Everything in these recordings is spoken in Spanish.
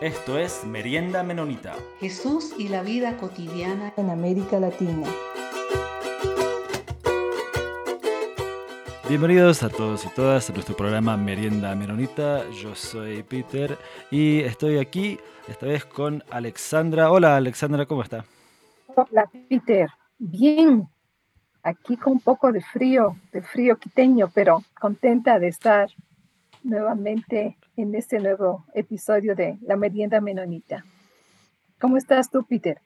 Esto es Merienda Menonita. Jesús y la vida cotidiana en América Latina. Bienvenidos a todos y todas a nuestro programa Merienda Menonita. Yo soy Peter y estoy aquí esta vez con Alexandra. Hola Alexandra, ¿cómo está? Hola Peter, bien. Aquí con un poco de frío, de frío quiteño, pero contenta de estar nuevamente en este nuevo episodio de La Merienda Menonita. ¿Cómo estás tú, Peter?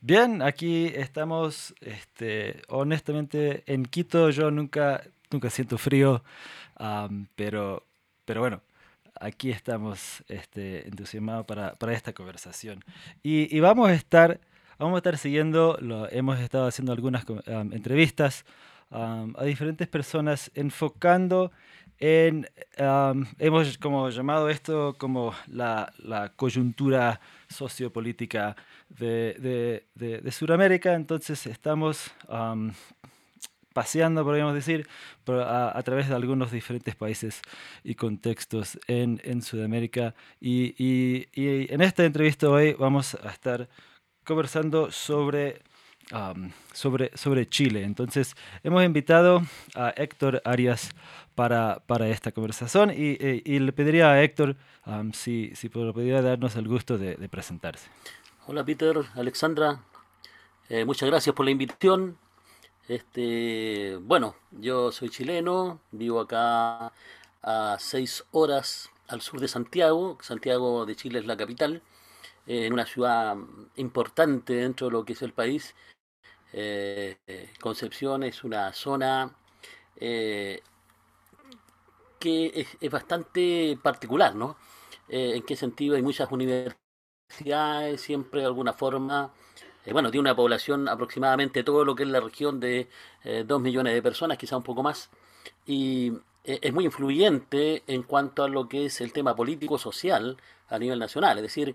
Bien, aquí estamos, este, honestamente, en Quito yo nunca, nunca siento frío, pero, pero bueno, aquí estamos este, entusiasmados para, para esta conversación. Y, y, vamos a estar, vamos a estar siguiendo, lo, hemos estado haciendo algunas entrevistas a diferentes personas enfocando en, hemos como llamado esto como la, coyuntura sociopolítica de, de, de, Sudamérica, entonces estamos paseando, podríamos decir, a, a, través de algunos diferentes países y contextos en, en Sudamérica. Y, y, y, en esta entrevista hoy vamos a estar conversando sobre sobre, sobre Chile. Entonces, hemos invitado a Héctor Arias para, para esta conversación y, eh, y, le pediría a Héctor si, si podría darnos el gusto de, presentarse. Hola Peter, Alexandra, eh, muchas gracias por la invitación. Este, bueno, yo soy chileno, vivo acá a seis horas al sur de Santiago. Santiago de Chile es la capital, en una ciudad importante dentro de lo que es el país eh, Concepción es una zona eh, que es, bastante particular, ¿no? Eh, ¿En qué sentido? Hay muchas universidades, siempre de alguna forma, bueno, tiene una población aproximadamente todo lo que es la región de 2 millones de personas, quizá un poco más, y es muy influyente en cuanto a lo que es el tema político-social a nivel nacional, es decir,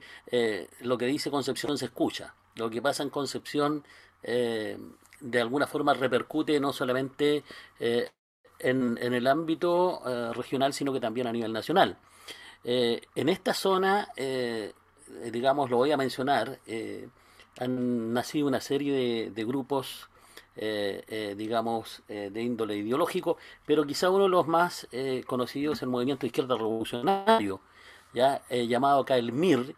lo que dice Concepción se escucha, lo que pasa en Concepción eh, de alguna forma repercute no solamente eh, en, en, el ámbito eh, regional, sino que también a nivel nacional. en esta zona, digamos, lo voy a mencionar, han nacido una serie de, de grupos, digamos, de índole ideológico, pero quizá uno de los más conocidos es el movimiento izquierda revolucionario, ya llamado acá el MIR,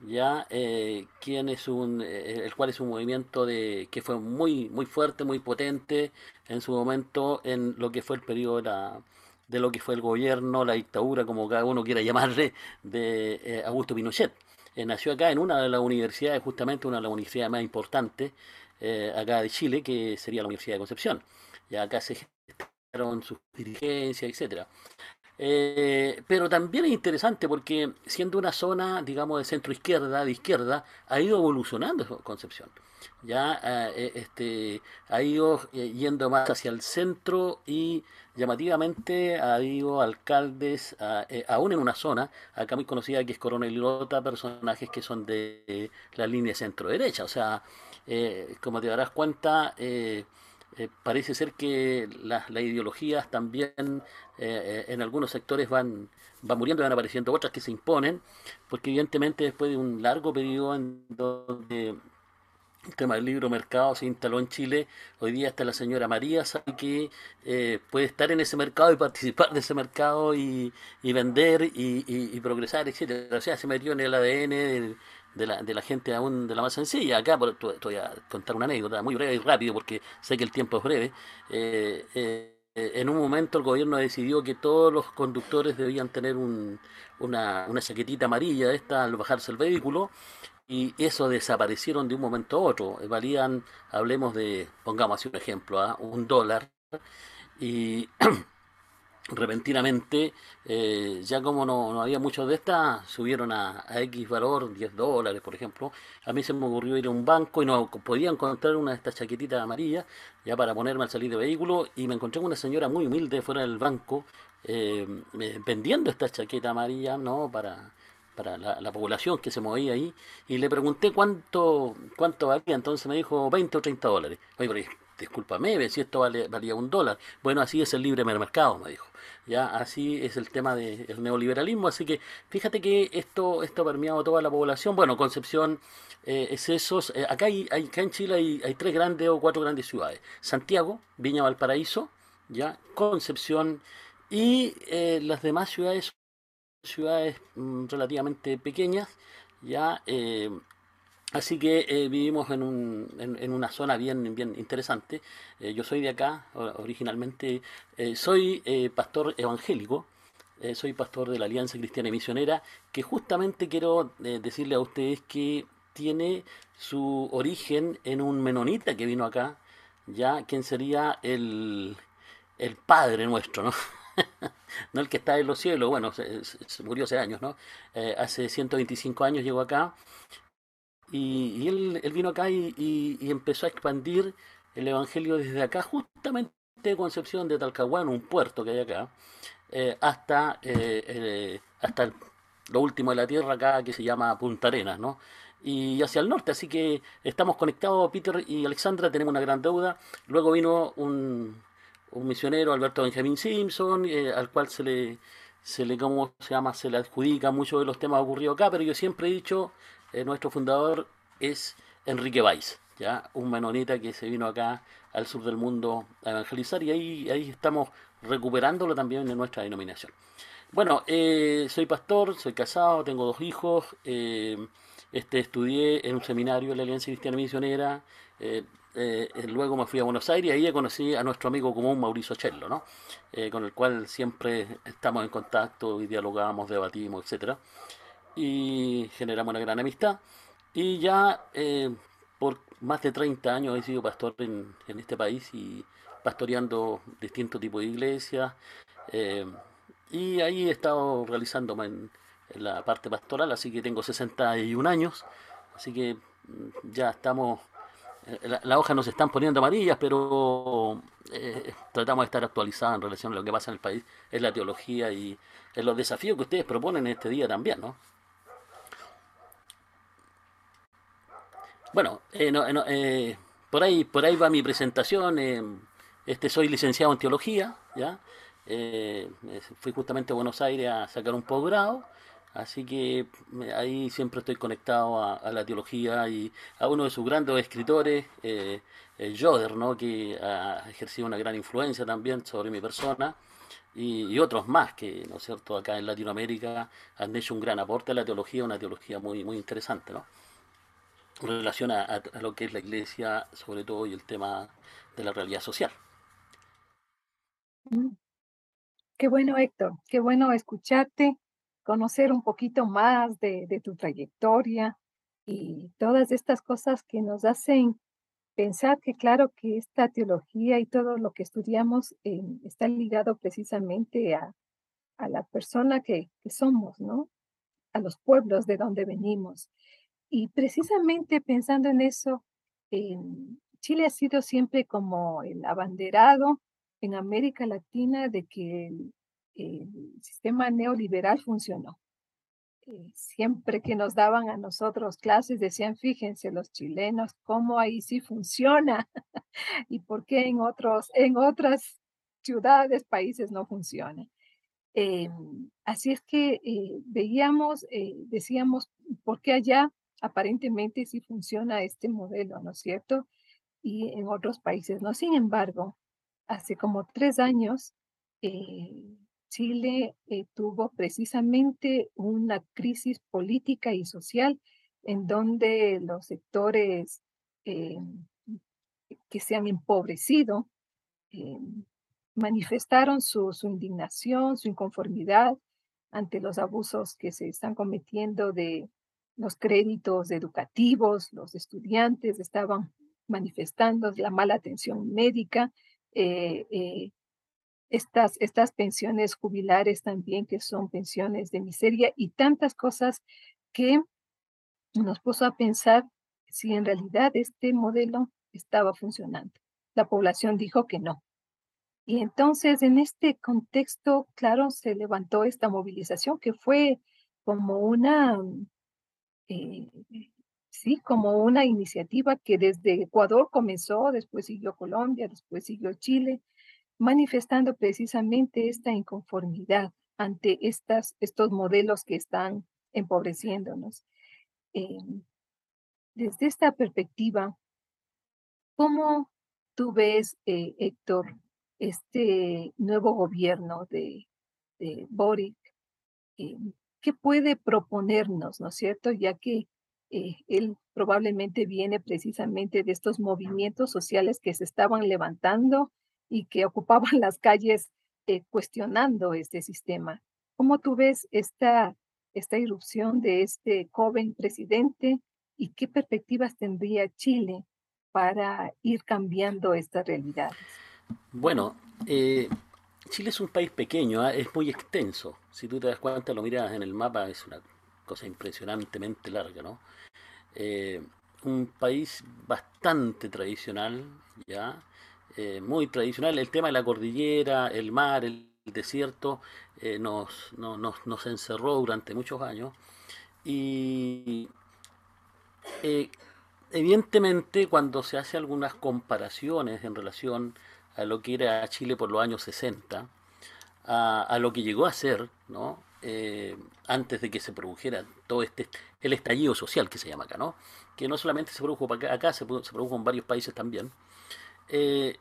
ya eh, quien es un eh, el cual es un movimiento de que fue muy muy fuerte muy potente en su momento en lo que fue el periodo de, la, de lo que fue el gobierno la dictadura como cada uno quiera llamarle de eh, Augusto Pinochet. Eh, nació acá en una de las universidades justamente una de las universidades más importantes acá de Chile que sería la Universidad de Concepción ya acá se gestaron sus dirigencias etcétera eh, pero también es interesante porque siendo una zona, digamos, de centro izquierda, de izquierda, ha ido evolucionando Concepción. Ya eh, este, ha ido eh, yendo más hacia el centro y llamativamente ha habido alcaldes, aún en una zona, acá muy conocida que es Coronel Lota, personajes que son de la línea centro-derecha. O sea, como te darás cuenta, eh, parece ser que las, ideologías también eh, eh, en algunos sectores van, van muriendo van apareciendo otras que se imponen, porque evidentemente después de un largo periodo en donde el tema del libro mercado se instaló en Chile, hoy día está la señora María, sabe que puede estar en ese mercado y participar de ese mercado y, vender y, progresar, etc. O sea, se metió en el ADN del de la, de la gente aún de la más sencilla. Acá te voy a contar una anécdota muy breve y rápido porque sé que el tiempo es breve. Eh, eh, en un momento el gobierno decidió que todos los conductores debían tener un, una, una chaquetita amarilla esta al bajarse el vehículo y eso desaparecieron de un momento a otro. Valían, hablemos de, pongamos así un ejemplo, ¿ah? un dólar y repentinamente, eh, ya como no, no, había muchos de estas, subieron a, a, X valor, 10 dólares, por ejemplo. A mí se me ocurrió ir a un banco y no podía encontrar una de estas chaquetitas amarillas, ya para ponerme al salir de vehículo, y me encontré con una señora muy humilde fuera del banco, eh, vendiendo esta chaqueta amarilla, ¿no? Para, para la, la, población que se movía ahí, y le pregunté cuánto cuánto valía, entonces me dijo 20 o 30 dólares. Oye, discúlpame, si esto vale, valía un dólar. Bueno, así es el libre mercado, me dijo. Ya, así es el tema del neoliberalismo. Así que fíjate que esto, esto ha permeado toda la población. Bueno, Concepción eh, es eso. Eh, acá, hay, acá en Chile hay, tres grandes o cuatro grandes ciudades. Santiago, Viña Valparaíso, ya, Concepción y eh, las demás ciudades ciudades mm, relativamente pequeñas, ya Así que eh, vivimos en, un, en, una zona bien, bien interesante. Eh, yo soy de acá, originalmente eh, soy pastor evangélico, soy pastor de la Alianza Cristiana y Misionera, que justamente quiero decirle a ustedes que tiene su origen en un menonita que vino acá, ya quien sería el, el padre nuestro, ¿no? no el que está en los cielos, bueno, se, murió hace años, ¿no? hace 125 años llegó acá y, él, vino acá y, empezó a expandir el Evangelio desde acá, justamente de Concepción de Talcahuano, un puerto que hay acá, eh, hasta, eh, eh, hasta lo último de la tierra acá que se llama Punta Arenas, ¿no? Y hacia el norte, así que estamos conectados, Peter y Alexandra, tenemos una gran deuda. Luego vino un, misionero, Alberto Benjamin Simpson, al cual se le, se le, ¿cómo se llama? Se le adjudica mucho de los temas ocurridos acá, pero yo siempre he dicho eh, nuestro fundador es Enrique Weiss, ¿ya? un menonita que se vino acá al sur del mundo a evangelizar y ahí, ahí estamos recuperándolo también en nuestra denominación. Bueno, eh, soy pastor, soy casado, tengo dos hijos, eh, este, estudié en un seminario en la Alianza Cristiana Misionera, luego me fui a Buenos Aires y ahí conocí a nuestro amigo común Mauricio Chello, ¿no? con el cual siempre estamos en contacto y dialogamos, debatimos, etcétera y generamos una gran amistad. Y ya eh, por más de 30 años he sido pastor en, en este país y pastoreando distintos tipos de iglesias. Eh, y ahí he estado realizándome en, la parte pastoral, así que tengo 61 años. Así que mm, ya estamos, eh, las la hojas nos están poniendo amarillas, pero tratamos de estar actualizados en relación a lo que pasa en el país, en la teología y en los desafíos que ustedes proponen en este día también, ¿no? Bueno, eh, eh, por ahí por ahí va mi presentación. Eh, este soy licenciado en teología, ya. fui justamente a Buenos Aires a sacar un posgrado, así que ahí siempre estoy conectado a, la teología y a uno de sus grandes escritores, Joder, ¿no? que ha ejercido una gran influencia también sobre mi persona. Y, otros más que, ¿no es cierto?, acá en Latinoamérica han hecho un gran aporte a la teología, una teología muy, muy interesante, ¿no? Relación a, lo que es la iglesia, sobre todo, y el tema de la realidad social. Mm. Qué bueno, Héctor, qué bueno escucharte, conocer un poquito más de, tu trayectoria y todas estas cosas que nos hacen pensar que claro que esta teología y todo lo que estudiamos eh, está ligado precisamente a, la persona que, somos, ¿no? A los pueblos de donde venimos. Y precisamente pensando en eso, Chile ha sido siempre como el abanderado en América Latina de que el, sistema neoliberal funcionó. Eh, siempre que nos daban a nosotros clases decían, fíjense los chilenos, cómo ahí sí funciona y por qué en, otros, en otras ciudades, países no funciona. Em, así es que eh, veíamos, eh, decíamos, ¿por qué allá aparentemente sí funciona este modelo, ¿no es cierto? Y en otros países no. Sin embargo, hace como tres años, eh, Chile eh, tuvo precisamente una crisis política y social en donde los sectores eh, que se han empobrecido manifestaron su, su indignación, su inconformidad ante los abusos que se están cometiendo de los créditos educativos, los estudiantes estaban manifestando la mala atención médica, eh, eh, estas, estas pensiones jubilares también, que son pensiones de miseria y tantas cosas que nos puso a pensar si en realidad este modelo estaba funcionando. La población dijo que no. Y entonces en este contexto, claro, se levantó esta movilización que fue como una eh, sí, como una iniciativa que desde Ecuador comenzó, después siguió Colombia, después siguió Chile, manifestando precisamente esta inconformidad ante estas, estos modelos que están empobreciéndonos. Em, desde esta perspectiva, ¿cómo tú ves, eh, Héctor, este nuevo gobierno de, Boric? Em, ¿Qué puede proponernos, no es cierto? Ya que eh, él probablemente viene precisamente de estos movimientos sociales que se estaban levantando y que ocupaban las calles eh, cuestionando este sistema. ¿Cómo tú ves esta, esta irrupción de este joven presidente y qué perspectivas tendría Chile para ir cambiando estas realidades? Bueno, eh, Chile es un país pequeño, ¿ah? es muy extenso. Si tú te das cuenta, lo miras en el mapa, es una cosa impresionantemente larga, ¿no? Eh, un país bastante tradicional, ¿ya? Eh, muy tradicional. El tema de la cordillera, el mar, el desierto, eh, nos, nos, encerró durante muchos años. Y evidentemente cuando se hace algunas comparaciones en relación a lo que era Chile por los años 60, a, a lo que llegó a ser, ¿no? Eh, antes de que se produjera todo este, el estallido social que se llama acá, ¿no? Que no solamente se produjo acá, se, produjo en varios países también. Eh,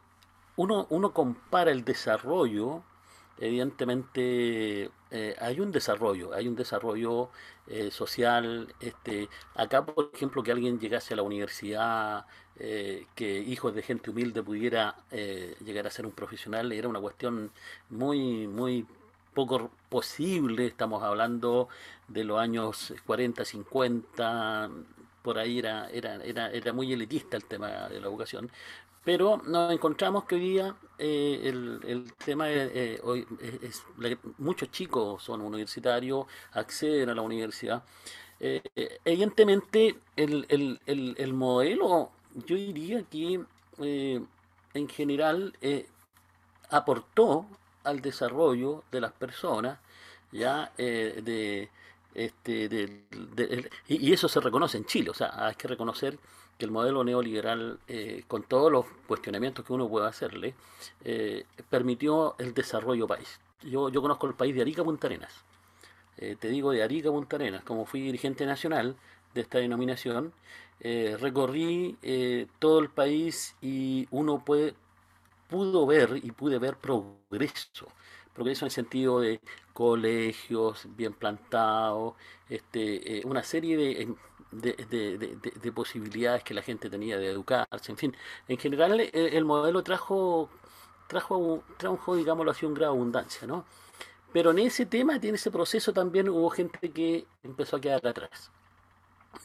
uno, uno compara el desarrollo, evidentemente eh, hay un desarrollo, hay un desarrollo social. Este, acá, por ejemplo, que alguien llegase a la universidad, que hijos de gente humilde pudiera llegar a ser un profesional, era una cuestión muy, muy poco posible, estamos hablando de los años 40, 50, por ahí era, era, era, era muy elitista el tema de la educación, pero nos encontramos que hoy día eh, el, el, tema eh, hoy es, muchos chicos son universitarios, acceden a la universidad. Eh, evidentemente el, el, el, el, modelo, yo diría que en general aportó al desarrollo de las personas, ya eh, de, este, de, y, eso se reconoce en Chile, o sea, hay que reconocer que el modelo neoliberal, eh, con todos los cuestionamientos que uno puede hacerle, eh, permitió el desarrollo país. Yo, yo conozco el país de Arica Punta Arenas, te digo de Arica Punta Arenas, como fui dirigente nacional de esta denominación, recorrí todo el país y uno puede, pudo ver y pude ver progreso. Progreso en el sentido de colegios bien plantados, este, eh, una serie de, de, posibilidades que la gente tenía de educarse. En fin, en general eh, el, modelo trajo, trajo, trajo, digámoslo así, un grado de abundancia, ¿no? Pero en ese tema, en ese proceso también hubo gente que empezó a quedar atrás.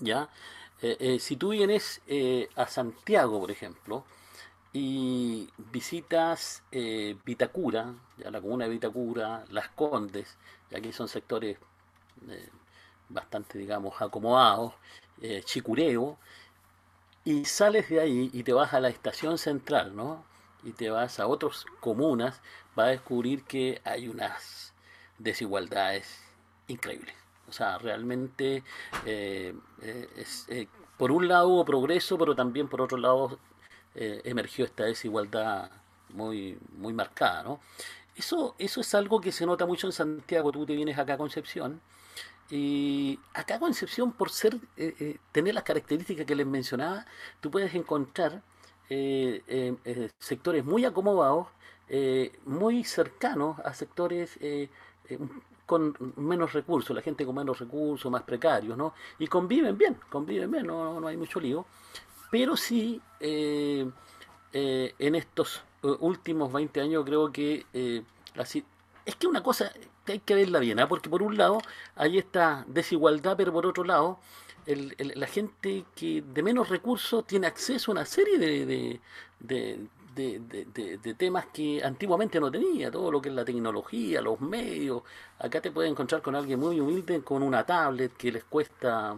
¿Ya? Eh, si tú vienes a Santiago, por ejemplo, y visitas eh, Vitacura, ya la comuna de Vitacura, Las Condes, ya que son sectores eh, bastante, digamos, acomodados, eh, Chicureo, y sales de ahí y te vas a la estación central, ¿no? Y te vas a otras comunas, vas a descubrir que hay unas desigualdades increíbles. O sea, realmente, por un lado hubo progreso, pero también por otro lado eh, emergió esta desigualdad muy, muy marcada. ¿no? Eso, eso es algo que se nota mucho en Santiago. Tú te vienes acá a Concepción. Y acá Concepción, por ser eh, eh, tener las características que les mencionaba, tú puedes encontrar sectores muy acomodados, muy cercanos a sectores con menos recursos, la gente con menos recursos, más precarios, ¿no? Y conviven bien, conviven bien, no, no hay mucho lío pero sí eh, eh, en estos eh, últimos 20 años creo que así es que una cosa hay que verla bien, ¿ah? porque por un lado hay esta desigualdad, pero por otro lado la gente que de menos recursos tiene acceso a una serie de, de, temas que antiguamente no tenía, todo lo que es la tecnología, los medios. Acá te puedes encontrar con alguien muy humilde con una tablet que les cuesta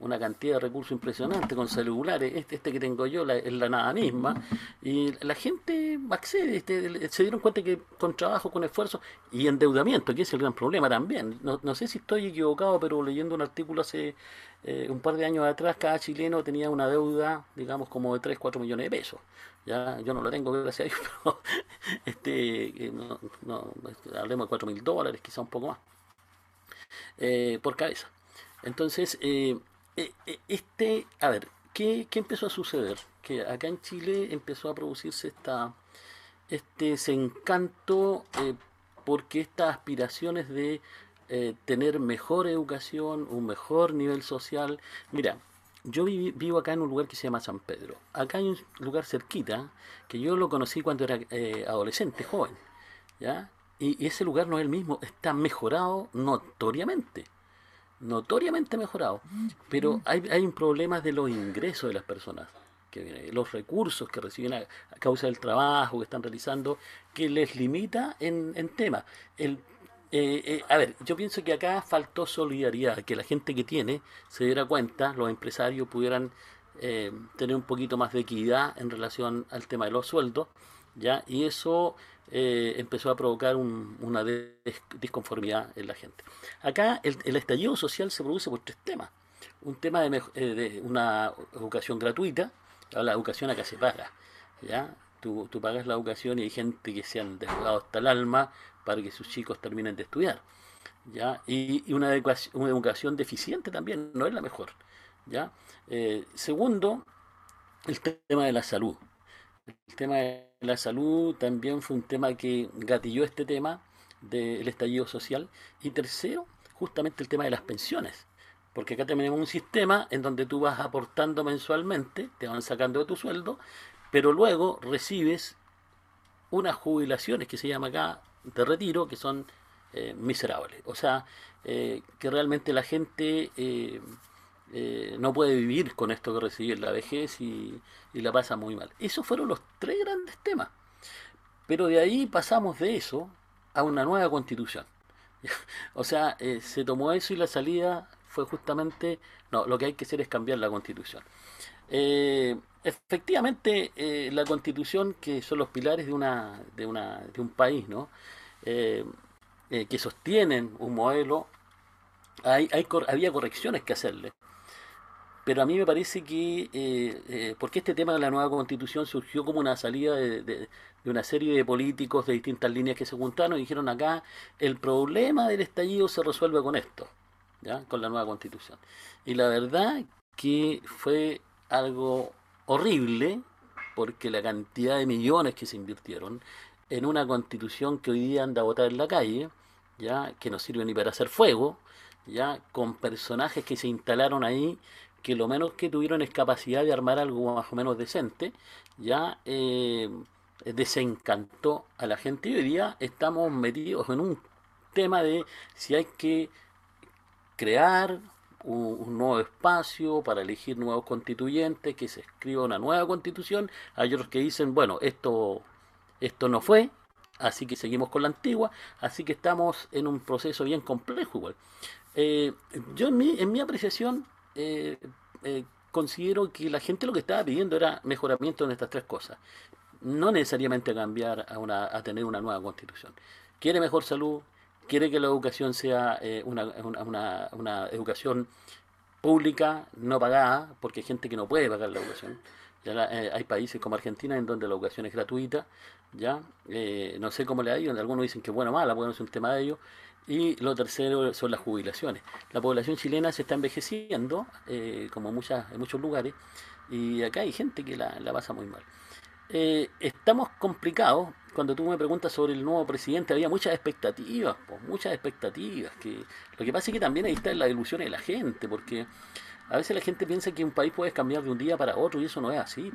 una cantidad de recursos impresionante con celulares, este, este que tengo yo es la nada misma, y la gente accede, este, se dieron cuenta que con trabajo, con esfuerzo y endeudamiento, que es el gran problema también. No, no sé si estoy equivocado, pero leyendo un artículo hace eh, un par de años atrás, cada chileno tenía una deuda, digamos, como de 3, 4 millones de pesos. Ya, yo no lo tengo, gracias a Dios, pero este, eh, no, no, hablemos de 4 mil dólares, quizá un poco más, eh, por cabeza. Entonces, eh, este, a ver, ¿qué, empezó a suceder? Que acá en Chile empezó a producirse esta, este desencanto porque estas aspiraciones de tener mejor educación, un mejor nivel social. Mira, yo vivo acá en un lugar que se llama San Pedro. Acá hay un lugar cerquita que yo lo conocí cuando era adolescente, joven. ¿ya? y ese lugar no es el mismo, está mejorado notoriamente notoriamente mejorado, pero hay, hay un problema de los ingresos de las personas, que los recursos que reciben a, causa del trabajo que están realizando, que les limita en, en tema. El, eh, eh, a ver, yo pienso que acá faltó solidaridad, que la gente que tiene se diera cuenta, los empresarios pudieran eh, tener un poquito más de equidad en relación al tema de los sueldos, ¿ya? Y eso eh, empezó a provocar una disconformidad en la gente. Acá el, estallido social se produce por tres temas. Un tema de, eh, una educación gratuita, la educación acá se paga. ¿ya? Tú, pagas la educación y hay gente que se han endeudado hasta el alma para que sus chicos terminen de estudiar. ¿ya? Y, una, educación, una educación deficiente también, no es la mejor. ¿ya? Eh, segundo, el tema de la salud. El tema de la salud también fue un tema que gatilló este tema del estallido social. Y tercero, justamente el tema de las pensiones. Porque acá tenemos un sistema en donde tú vas aportando mensualmente, te van sacando de tu sueldo, pero luego recibes unas jubilaciones que se llama acá de retiro, que son eh, miserables. O sea, eh, que realmente la gente eh, eh, no puede vivir con esto que recibe en la vejez y, la pasa muy mal. Esos fueron los tres grandes temas. Pero de ahí pasamos de eso a una nueva constitución. o sea, eh, se tomó eso y la salida fue justamente, no, lo que hay que hacer es cambiar la constitución. Eh, efectivamente, la constitución, que son los pilares de, una, de, una, de un país, ¿no? que sostienen un modelo, hay, hay, había correcciones que hacerle pero a mí me parece que, eh, eh, porque este tema de la nueva constitución surgió como una salida de, una serie de políticos de distintas líneas que se juntaron y dijeron acá, el problema del estallido se resuelve con esto, ¿ya? con la nueva constitución. Y la verdad que fue algo horrible, porque la cantidad de millones que se invirtieron en una constitución que hoy día anda a votar en la calle, ya que no sirve ni para hacer fuego, ya con personajes que se instalaron ahí que lo menos que tuvieron es capacidad de armar algo más o menos decente, ya eh, desencantó a la gente y hoy día estamos metidos en un tema de si hay que crear un, nuevo espacio para elegir nuevos constituyentes, que se escriba una nueva constitución. Hay otros que dicen, bueno, esto, esto no fue, así que seguimos con la antigua, así que estamos en un proceso bien complejo igual. Eh, yo en mi, en mi apreciación eh, eh, considero que la gente lo que estaba pidiendo era mejoramiento en estas tres cosas. No necesariamente cambiar a, una, a tener una nueva constitución. Quiere mejor salud, quiere que la educación sea eh, una, una, una, educación pública, no pagada, porque hay gente que no puede pagar la educación. Ya hay países como Argentina en donde la educación es gratuita, ya no sé cómo le ha ido, algunos dicen que bueno o mala, bueno, es un tema de ellos, y lo tercero son las jubilaciones. La población chilena se está envejeciendo, eh, como muchas, en muchos lugares, y acá hay gente que la, pasa muy mal. Eh, estamos complicados. Cuando tú me preguntas sobre el nuevo presidente, había muchas expectativas, muchas expectativas. Que, lo que pasa es que también ahí está la ilusión de la gente, porque a veces la gente piensa que un país puede cambiar de un día para otro y eso no es así.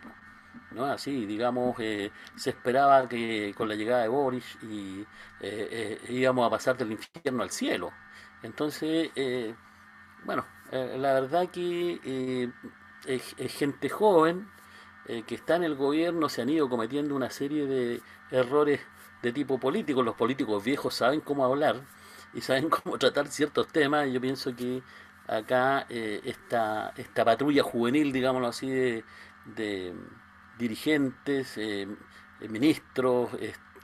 ¿No? Así, digamos, eh, se esperaba que con la llegada de Boris y, eh, eh, íbamos a pasar del infierno al cielo. Entonces, bueno, la verdad que es, gente joven que está en el gobierno, se han ido cometiendo una serie de errores de tipo político. Los políticos viejos saben cómo hablar y saben cómo tratar ciertos temas. Yo pienso que acá esta, esta patrulla juvenil, digámoslo así, de, dirigentes, eh, ministros,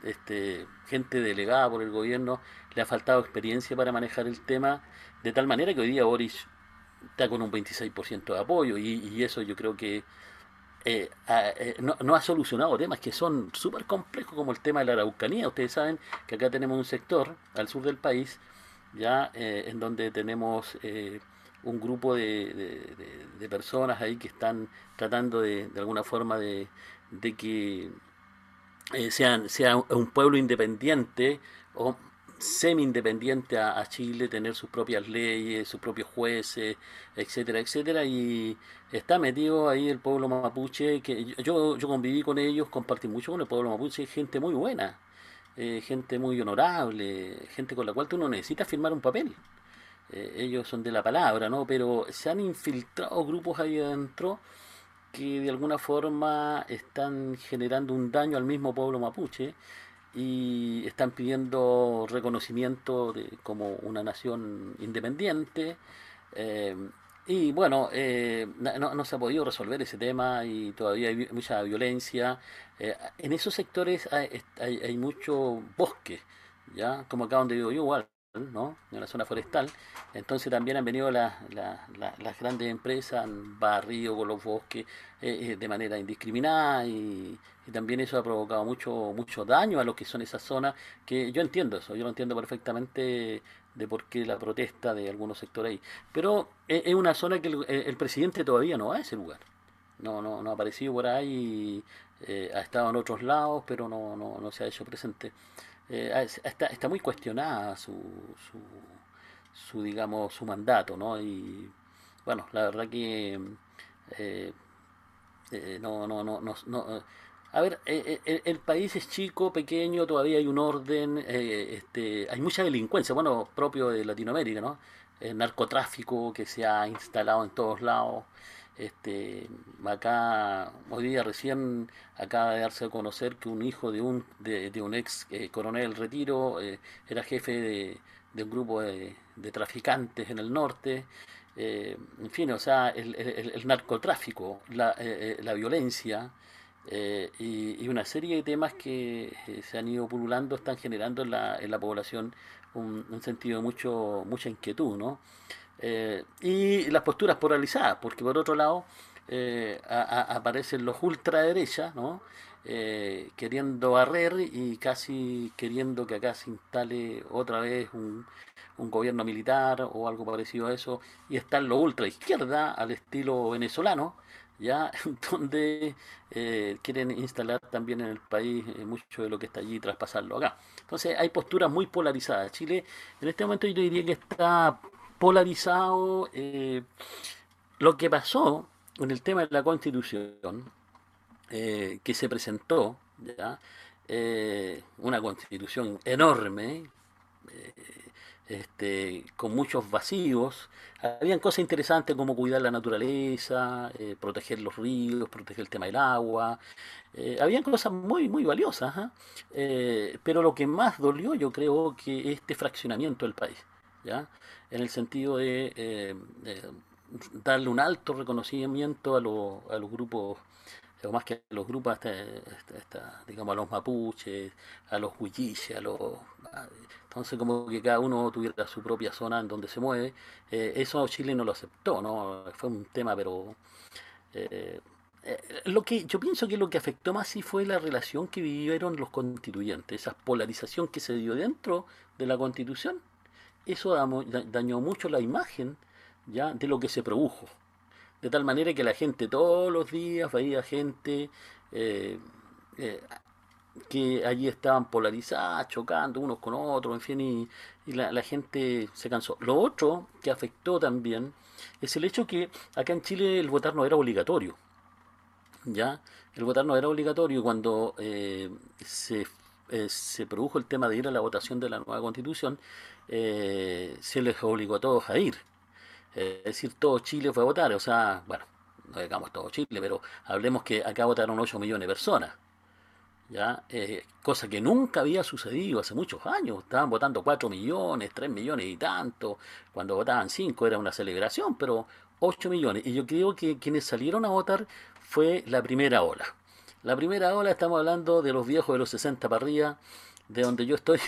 este, gente delegada por el gobierno, le ha faltado experiencia para manejar el tema, de tal manera que hoy día Boris está con un 26% de apoyo y, eso yo creo que eh, no, ha solucionado temas que son súper complejos como el tema de la Araucanía. Ustedes saben que acá tenemos un sector al sur del país ya en donde tenemos un grupo de, de, personas ahí que están tratando de, de alguna forma de, que eh, sean, sea un pueblo independiente o semi-independiente a, Chile, tener sus propias leyes, sus propios jueces, etcétera, etcétera, y está metido ahí el pueblo mapuche, que yo, yo conviví con ellos, compartí mucho con el pueblo mapuche, gente muy buena, eh, gente muy honorable, gente con la cual tú no necesitas firmar un papel. Eh, ellos son de la palabra, ¿no? Pero se han infiltrado grupos ahí adentro que de alguna forma están generando un daño al mismo pueblo mapuche y están pidiendo reconocimiento de, como una nación independiente. Eh, y bueno, eh, no, se ha podido resolver ese tema y todavía hay mucha violencia. en esos sectores hay, hay, hay, mucho bosque, ¿ya? Como acá donde vivo yo, igual ¿no? en la zona forestal. Entonces también han venido las, grandes empresas, han barrido con los bosques eh, eh, de manera indiscriminada y, también eso ha provocado mucho, mucho daño a lo que son esas zonas, que yo entiendo eso, yo lo entiendo perfectamente de por qué la protesta de algunos sectores ahí. Pero es, una zona que el, presidente todavía no va a ese lugar. No, no, no ha aparecido por ahí, eh, ha estado en otros lados, pero no, no, no se ha hecho presente. Eh, está, está, muy cuestionada su, su, su, digamos, su mandato, ¿no? Y bueno, la verdad que eh, eh, no, no, no, no, a ver, el, país es chico, pequeño, todavía hay un orden, este, hay mucha delincuencia, bueno, propio de Latinoamérica, ¿no? El narcotráfico que se ha instalado en todos lados. Este, acá, hoy día recién acaba de darse a conocer que un hijo de un, de, un ex eh, coronel retiro eh, era jefe de, un grupo de, traficantes en el norte. Eh, en fin, o sea, el, narcotráfico, la, la violencia y, una serie de temas que se han ido pululando están generando en la, en la población un, un sentido de mucho, mucha inquietud, ¿no? Eh, y las posturas polarizadas, porque por otro lado eh, aparecen los ultraderechas, ¿no? Eh, queriendo barrer y casi queriendo que acá se instale otra vez un, un gobierno militar o algo parecido a eso, y están los ultraizquierda al estilo venezolano, ya donde quieren instalar también en el país mucho de lo que está allí y traspasarlo acá. Entonces hay posturas muy polarizadas. Chile en este momento yo diría que está polarizado eh, lo que pasó con el tema de la constitución eh, que se presentó, ¿ya? Eh, una constitución enorme, este, con muchos vacíos. Habían cosas interesantes como cuidar la naturaleza, proteger los ríos, proteger el tema del agua. habían cosas muy, muy valiosas. ¿ah? pero lo que más dolió, yo creo, que este fraccionamiento del país. ¿ya? En el sentido de, eh, darle un alto reconocimiento a, a los grupos, o más que a los grupos, hasta, digamos, a los mapuches, a los huilliches, a los... entonces como que cada uno tuviera su propia zona en donde se mueve. Eh, eso Chile no lo aceptó, ¿no? Fue un tema, pero... Eh, lo que yo pienso que lo que afectó más sí fue la relación que vivieron los constituyentes, esa polarización que se dio dentro de la constitución eso dañó mucho la imagen ya de lo que se produjo. De tal manera que la gente todos los días veía gente eh, eh, que allí estaban polarizadas, chocando unos con otros, en fin, y, la, gente se cansó. Lo otro que afectó también es el hecho que acá en Chile el votar no era obligatorio. ¿ya? El votar no era obligatorio cuando eh, se, se produjo el tema de ir a la votación de la nueva constitución, eh, se les obligó a todos a ir. Eh, es decir, todo Chile fue a votar, o sea, bueno, no digamos todo Chile, pero hablemos que acá votaron 8 millones de personas. ¿ya? Eh, cosa que nunca había sucedido hace muchos años. Estaban votando 4 millones, 3 millones y tanto. Cuando votaban 5 era una celebración, pero 8 millones. Y yo creo que quienes salieron a votar fue la primera ola. La primera ola estamos hablando de los viejos de los 60 para arriba, de donde yo estoy.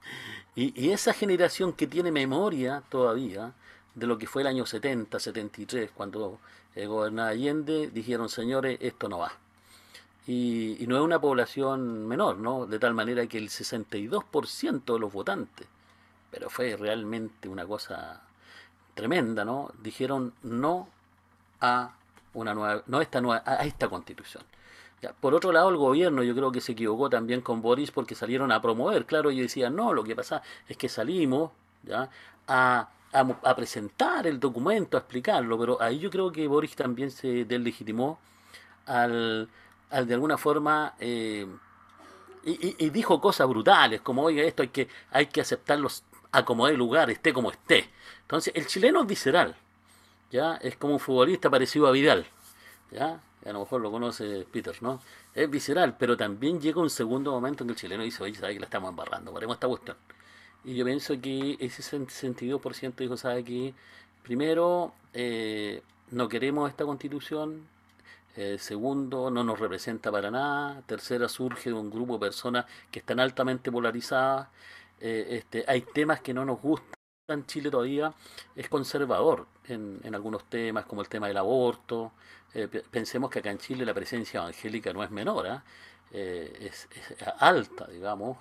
y, y esa generación que tiene memoria todavía de lo que fue el año 70, 73, cuando eh, gobernaba Allende, dijeron, señores, esto no va. Y, no es una población menor, ¿no? De tal manera que el 62% de los votantes, pero fue realmente una cosa tremenda, ¿no? Dijeron no a una nueva, no a esta nueva, a esta constitución. Por otro lado, el gobierno yo creo que se equivocó también con Boris porque salieron a promover. Claro, ellos decían, no, lo que pasa es que salimos ¿ya? A, a, presentar el documento, a explicarlo, pero ahí yo creo que Boris también se deslegitimó al de alguna forma eh, y, dijo cosas brutales, como oiga, esto hay que, hay que aceptarlo a como el lugar, esté como esté. Entonces, el chileno es visceral, ¿ya? Es como un futbolista parecido a Vidal, ¿ya? A lo mejor lo conoce Peter, ¿no? Es visceral, pero también llega un segundo momento en que el chileno dice, oye, ¿sabes que la estamos embarrando? Paremos esta cuestión. Y yo pienso que ese 62% dijo, ¿sabe que Primero, eh, no queremos esta constitución, eh, segundo, no nos representa para nada. Tercera, surge de un grupo de personas que están altamente polarizadas. Eh, este, hay temas que no nos gustan. Chile todavía es conservador en, en algunos temas, como el tema del aborto. Eh, pensemos que acá en Chile la presencia evangélica no es menor, ¿ah? es, alta, digamos.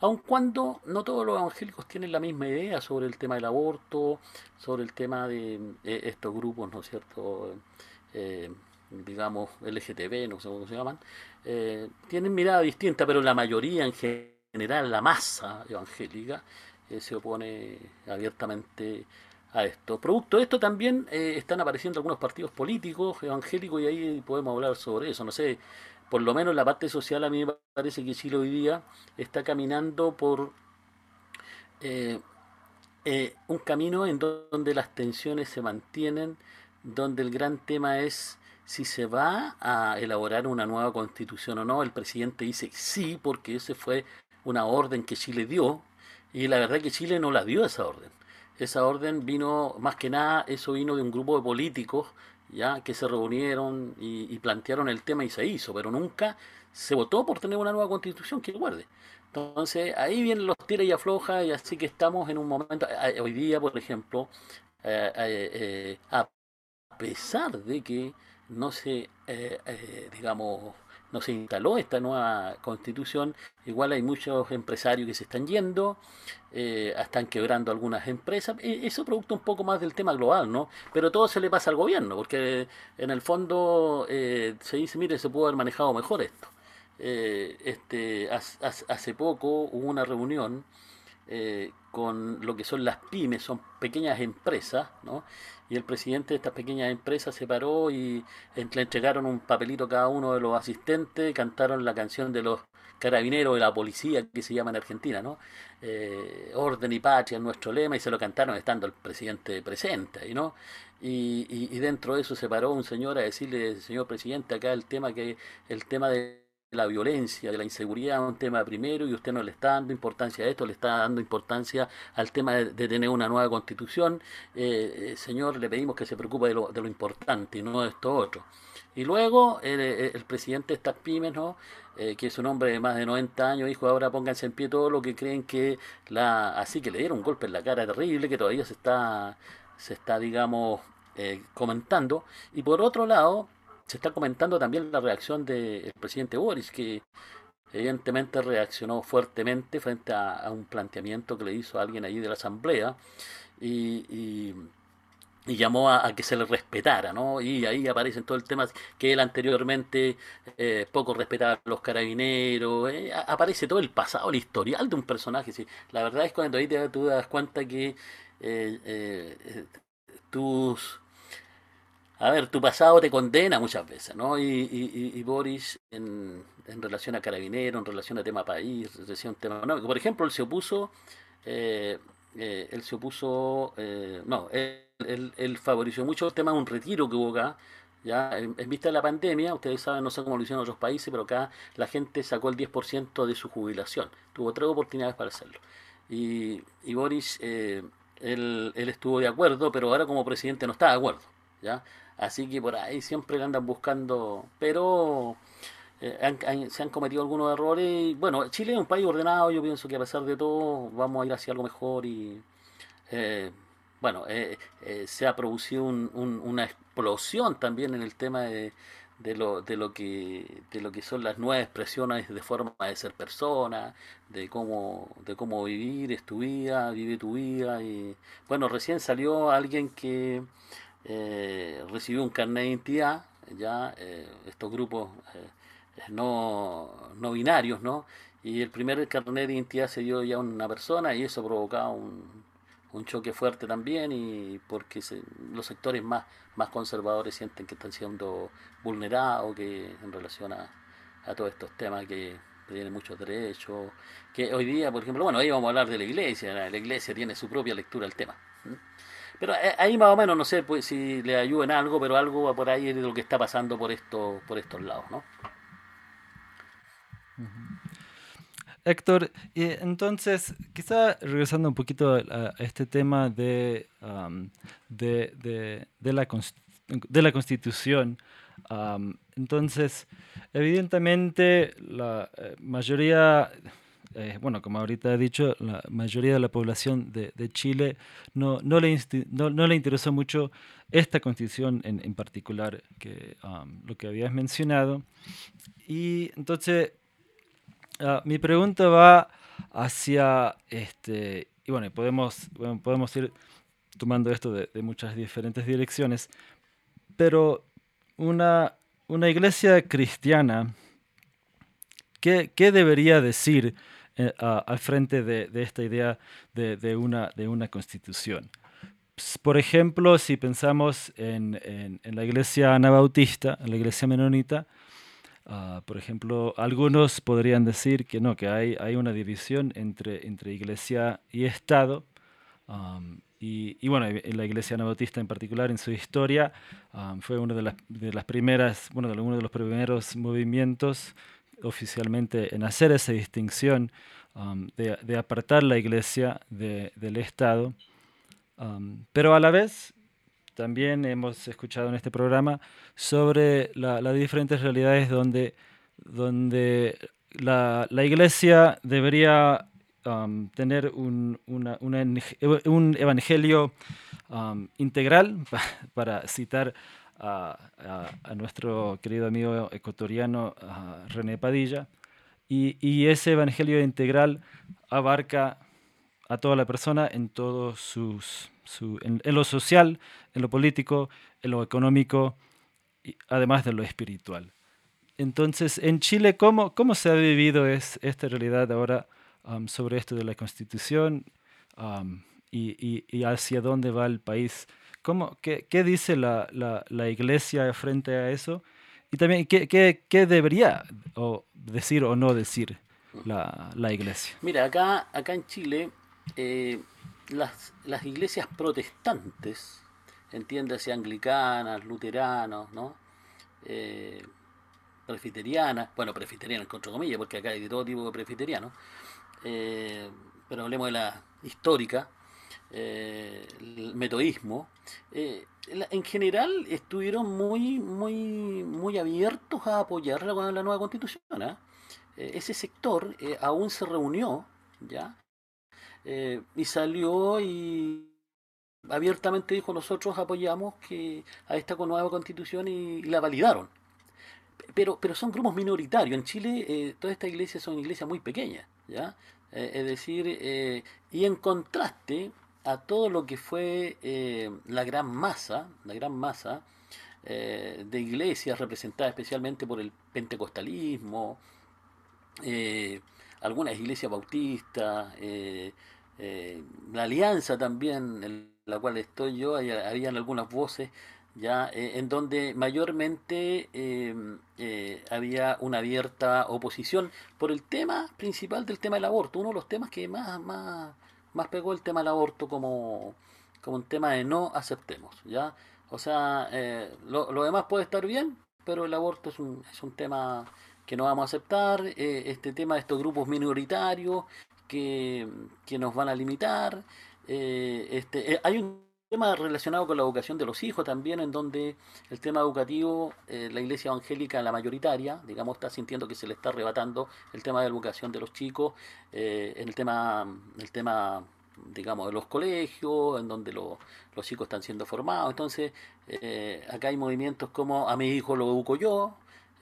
aun cuando no todos los evangélicos tienen la misma idea sobre el tema del aborto, sobre el tema de estos grupos, ¿no es cierto? digamos, LGTB, no sé cómo se llaman, eh, tienen mirada distinta, pero la mayoría en general, la masa evangélica, eh, se opone abiertamente a esto. Producto de esto también eh, están apareciendo algunos partidos políticos evangélicos y ahí podemos hablar sobre eso. No sé, por lo menos la parte social a mí me parece que Chile hoy día está caminando por un camino en donde las tensiones se mantienen, donde el gran tema es si se va a elaborar una nueva constitución o no. El presidente dice sí, porque esa fue una orden que Chile dio, y la verdad es que Chile no la dio esa orden. Esa orden vino, más que nada, eso vino de un grupo de políticos ya que se reunieron y, plantearon el tema y se hizo, pero nunca se votó por tener una nueva constitución que guarde. Entonces ahí vienen los tira y afloja y así que estamos en un momento, hoy día por ejemplo, eh, eh, eh, a pesar de que no se, eh, eh, digamos, no se instaló esta nueva constitución, igual hay muchos empresarios que se están yendo, eh, están quebrando algunas empresas, eso producto un poco más del tema global, ¿no? Pero todo se le pasa al gobierno, porque en el fondo se dice, mire, se pudo haber manejado mejor esto. este, hace poco hubo una reunión con lo que son las pymes, son pequeñas empresas, ¿no? Y el presidente de estas pequeñas empresas se paró y le entregaron un papelito a cada uno de los asistentes, cantaron la canción de los carabineros de la policía que se llama en Argentina, ¿no? Eh, orden y patria es nuestro lema y se lo cantaron estando el presidente presente, ¿no? Y, y, y dentro de eso se paró un señor a decirle, señor presidente, acá el tema que el tema de la violencia, de la inseguridad, un tema primero y usted no le está dando importancia a esto, le está dando importancia al tema de, tener una nueva constitución. Eh, eh, señor, le pedimos que se preocupe de lo, de lo importante y no de esto otro. Y luego el, presidente de estas ¿no? Eh, que es un hombre de más de 90 años, dijo, ahora pónganse en pie todo lo que creen que la... Así que le dieron un golpe en la cara terrible que todavía se está, se está digamos, comentando. Y por otro lado, se está comentando también la reacción del presidente Boris, que evidentemente reaccionó fuertemente frente a, un planteamiento que le hizo alguien allí de la Asamblea y, llamó a, que se le respetara, ¿no? Y ahí aparecen todo el tema que él anteriormente eh, poco respetaba a los carabineros, eh, aparece todo el pasado, el historial de un personaje. ¿sí? La verdad es cuando ahí te, das cuenta que eh, tus a ver, tu pasado te condena muchas veces, ¿no? Y, Boris, en, relación a Carabinero, en relación a tema país, decía un tema económico. Por ejemplo, él se opuso, eh, eh, él se opuso, eh, no, él, él, favoreció mucho el tema de un retiro que hubo acá, ¿ya? En, vista de la pandemia, ustedes saben, no sé cómo lo hicieron en otros países, pero acá la gente sacó el 10% de su jubilación. Tuvo tres oportunidades para hacerlo. Y, y Boris, eh, él, él, estuvo de acuerdo, pero ahora como presidente no está de acuerdo. ¿Ya? Así que por ahí siempre andan buscando, pero eh, se han cometido algunos errores. bueno, Chile es un país ordenado, yo pienso que a pesar de todo vamos a ir hacia algo mejor y eh, bueno, eh, se ha producido una explosión también en el tema de, de, lo, de, lo que, de lo que son las nuevas expresiones de forma de ser persona, de cómo, de cómo vivir, es tu vida, vive tu vida. Y bueno, recién salió alguien que recibió un carnet de identidad, ya estos grupos no, no binarios, ¿no? Y el primer carnet de identidad se dio ya a una persona y eso provocaba un, un choque fuerte también y porque los sectores más, más conservadores sienten que están siendo vulnerados que en relación a, a todos estos temas que tienen muchos derechos, que hoy día, por ejemplo, bueno, ahí vamos a hablar de la iglesia, la iglesia tiene su propia lectura del tema. Pero eh, ahí más o menos, no sé pues, si le ayuden algo, pero algo por ahí de lo que está pasando por, esto, por estos lados, ¿no? Héctor, y entonces, quizá regresando un poquito a, este tema de, de, de, la, de la Constitución, entonces, evidentemente, la eh, mayoría, eh, bueno, como ahorita he dicho, la mayoría de la población de, de Chile no, no, le no, le interesó mucho esta constitución en, en particular, que lo que habías mencionado. Y entonces, Ah, mi pregunta va hacia, este, y bueno, podemos, podemos ir tomando esto de, muchas diferentes direcciones, pero una, una iglesia cristiana, ¿qué, qué debería decir eh, al frente de, esta idea de, una, constitución? Por ejemplo, si pensamos en, la iglesia anabautista, en la iglesia menonita, Ah, por ejemplo, algunos podrían decir que no, que hay, hay una división entre, iglesia y Estado. y, y, bueno, la iglesia anabautista en particular, en su historia, fue uno de los primeros movimientos oficialmente en hacer esa distinción de, de, apartar la iglesia de, del Estado. pero a la vez también hemos escuchado en este programa sobre las diferentes realidades donde, donde la, iglesia debería um, tener un, un evangelio um, integral, para citar a, nuestro querido amigo ecuatoriano René Padilla, y, ese evangelio integral abarca a toda la persona en todos sus en, lo social, en lo político, en lo económico, y además de lo espiritual. Entonces, en Chile, ¿cómo, cómo se ha vivido es, esta realidad ahora um, sobre esto de la constitución um, y, y, hacia dónde va el país? ¿Cómo, qué, qué, dice la, la, iglesia frente a eso? Y también, ¿qué, qué, qué debería o decir o no decir la, la iglesia? Mira, acá, acá en Chile eh, las, las iglesias protestantes, entiéndase anglicanas, luteranos, ¿no? Eh, presbiterianas, bueno, presbiterianas entre comillas, porque acá hay de todo tipo de presbiterianos, eh, pero hablemos de la histórica, eh, el metodismo, eh, en general estuvieron muy, muy, muy abiertos a apoyar la, nueva constitución. ¿ah? ese sector aún se reunió, ¿ya? Eh, y salió y abiertamente dijo nosotros apoyamos que a esta nueva constitución y, la validaron. Pero, pero son grupos minoritarios. En Chile eh, todas estas iglesias son iglesias muy pequeñas. ¿ya? Eh, es decir, y en contraste a todo lo que fue la gran masa, la gran masa de iglesias representadas especialmente por el pentecostalismo, algunas iglesias bautistas, eh, la alianza también, en la cual estoy yo, habían algunas voces ya eh, en donde mayormente eh, había una abierta oposición por el tema principal del tema del aborto, uno de los temas que más, más, más pegó el tema del aborto como, como un tema de no aceptemos, ¿ya? O sea, eh, lo, lo, demás puede estar bien, pero el aborto es un, es un tema que no vamos a aceptar, eh, este tema de estos grupos minoritarios que, que nos van a limitar. Eh, este, hay un tema relacionado con la educación de los hijos también, en donde el tema educativo, eh, la iglesia evangélica, la mayoritaria, digamos, está sintiendo que se le está arrebatando el tema de la educación de los chicos, eh, en el tema, el tema digamos, de los colegios, en donde lo, los chicos están siendo formados. Entonces, eh, acá hay movimientos como a mi hijo lo educo yo,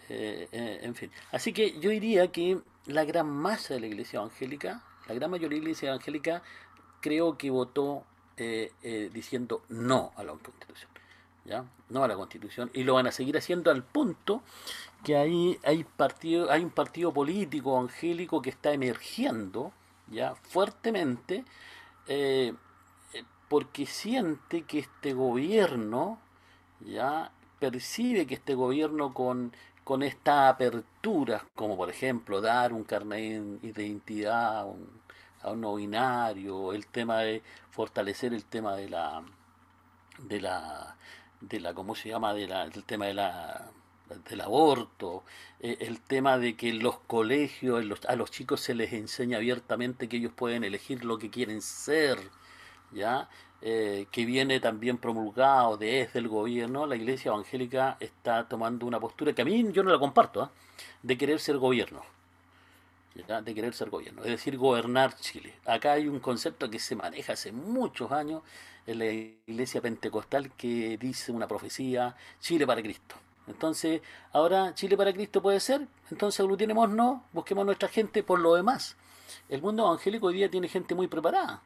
en fin. Así que yo diría que la gran masa de la iglesia evangélica, la gran mayoría de la iglesia evangélica, creo que votó eh, eh, diciendo no a la constitución. ¿Ya? No a la constitución. Y lo van a seguir haciendo al punto que ahí hay, partido, hay un partido político evangélico que está emergiendo ya fuertemente eh, porque siente que este gobierno ya percibe que este gobierno con, con esta apertura, como por ejemplo dar un carnet de identidad un, a un no binario, el tema de fortalecer el tema de la de la de la cómo se llama de la, del tema de la del aborto, eh, el tema de que los colegios a los chicos se les enseña abiertamente que ellos pueden elegir lo que quieren ser, ya eh, que viene también promulgado desde el gobierno, la iglesia evangélica está tomando una postura que a mí yo no la comparto, ¿eh? de querer ser gobierno. De querer ser gobierno, es decir, gobernar Chile. Acá hay un concepto que se maneja hace muchos años en la iglesia pentecostal que dice una profecía, Chile para Cristo. Entonces, ahora Chile para Cristo puede ser, entonces aglutinémonos, busquemos nuestra gente por lo demás. El mundo evangélico hoy día tiene gente muy preparada,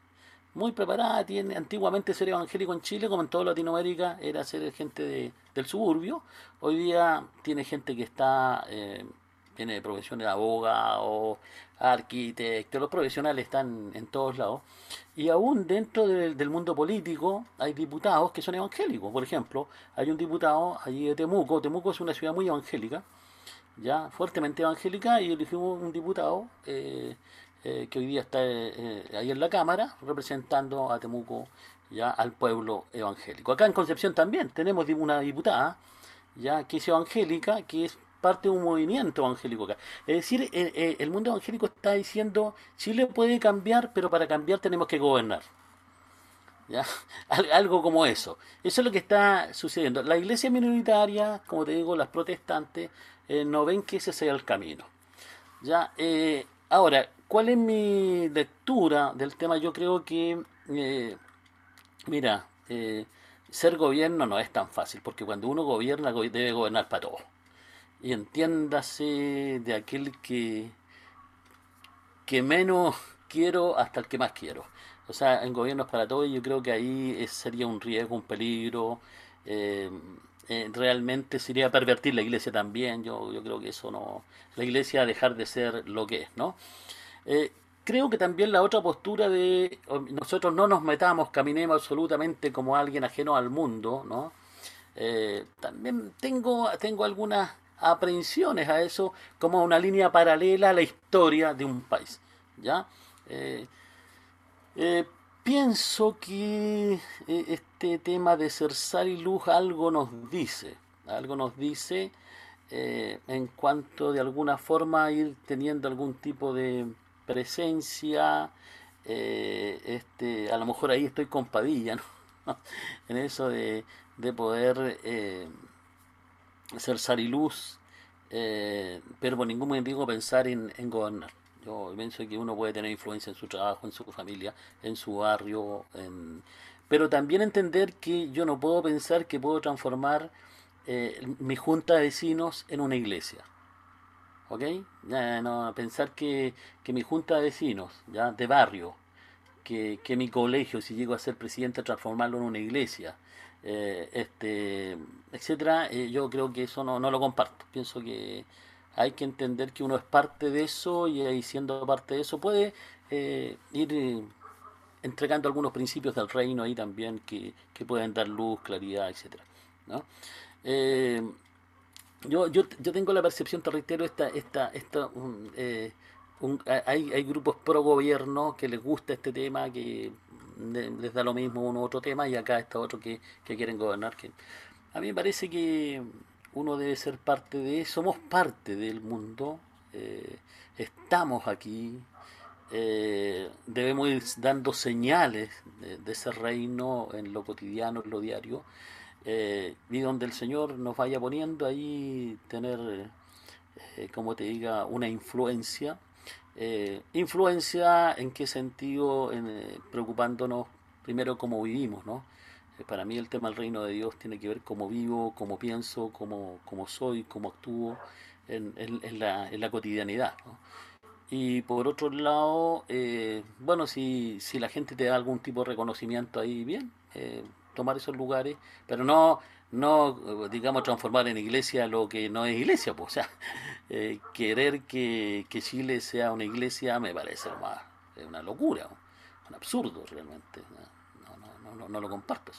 muy preparada, tiene antiguamente ser evangélico en Chile, como en toda Latinoamérica, era ser gente de, del suburbio. Hoy día tiene gente que está, eh, tiene de profesiones de abogado, arquitecto, los profesionales están en todos lados. Y aún dentro del mundo político hay diputados que son evangélicos. Por ejemplo, hay un diputado allí de Temuco, Temuco es una ciudad muy evangélica, ya fuertemente evangélica, y elegimos un diputado eh, eh, que hoy día está eh, ahí en la Cámara representando a Temuco, ya al pueblo evangélico. Acá en Concepción también tenemos una diputada ya que es evangélica, que es parte de un movimiento evangélico. Es decir, eh, eh, el mundo evangélico está diciendo, Chile puede cambiar, pero para cambiar tenemos que gobernar. ¿Ya? Al- Algo como eso. Eso es lo que está sucediendo. La iglesia minoritaria, como te digo, las protestantes, eh, no ven que ese sea el camino. ¿Ya? Ahora, ¿cuál es mi lectura del tema? Yo creo que, mira, ser gobierno no es tan fácil, porque cuando uno gobierna, go- debe gobernar para todos. Y entiéndase de aquel que, que menos quiero hasta el que más quiero. O sea, en gobiernos para todos yo creo que ahí es- sería un riesgo, un peligro. eh, eh, realmente sería pervertir la iglesia también. Yo, yo creo que eso no... La iglesia dejar de ser lo que es, ¿no? Eh, creo que también la otra postura de nosotros no nos metamos, caminemos absolutamente como alguien ajeno al mundo, ¿no? Eh, también tengo, tengo algunas aprehensiones a eso como una línea paralela a la historia de un país, ¿ya? Eh, eh, pienso que eh, este tema de Cersar y Luz algo nos dice, algo nos dice en cuanto de alguna forma ir teniendo algún tipo de presencia, este, a lo mejor ahí estoy con Padilla, en eso de, de poder eh, Cersar y Luz, eh, pero por ningún motivo pensar en, gobernar. Yo pienso que uno puede tener influencia en su trabajo, en su familia, en su barrio, pero también entender que yo no puedo pensar que puedo transformar eh, mi junta de vecinos en una iglesia. ¿Ok? Ya, no, pensar que, que mi junta de vecinos, ya de barrio, que, que mi colegio, si llego a ser presidente, transformarlo en una iglesia, eh, este, etcétera, eh, yo creo que eso no, no lo comparto. Pienso que hay que entender que uno es parte de eso y siendo parte de eso puede eh, ir eh, entregando algunos principios del reino ahí también que, que pueden dar luz, claridad, etcétera, ¿no? Yo, yo, yo tengo la percepción, te reitero, esta, esta, esta, un, un- hay, hay grupos pro gobierno que les gusta este tema, que les da lo mismo uno u otro tema y acá está otro que, que quieren gobernar. Que a mí me parece que uno debe ser parte de, somos parte del mundo, eh, estamos aquí, eh, debemos ir dando señales de, ese reino en lo cotidiano, en lo diario, eh, y donde el Señor nos vaya poniendo ahí, tener, como te diga, una influencia. Influencia en qué sentido, en, preocupándonos primero cómo vivimos, ¿no? Para mí el tema del reino de Dios tiene que ver cómo vivo, cómo pienso, cómo, cómo soy, cómo actúo en, en, la, en la, cotidianidad. Y por otro lado, eh, bueno, si, si la gente te da algún tipo de reconocimiento ahí, bien, eh, tomar esos lugares, pero no, no, digamos, transformar en iglesia lo que no es iglesia, pues, o sea, eh, querer que, que, Chile sea una iglesia me parece más, una locura, un absurdo realmente, no, no, no, no lo comparto.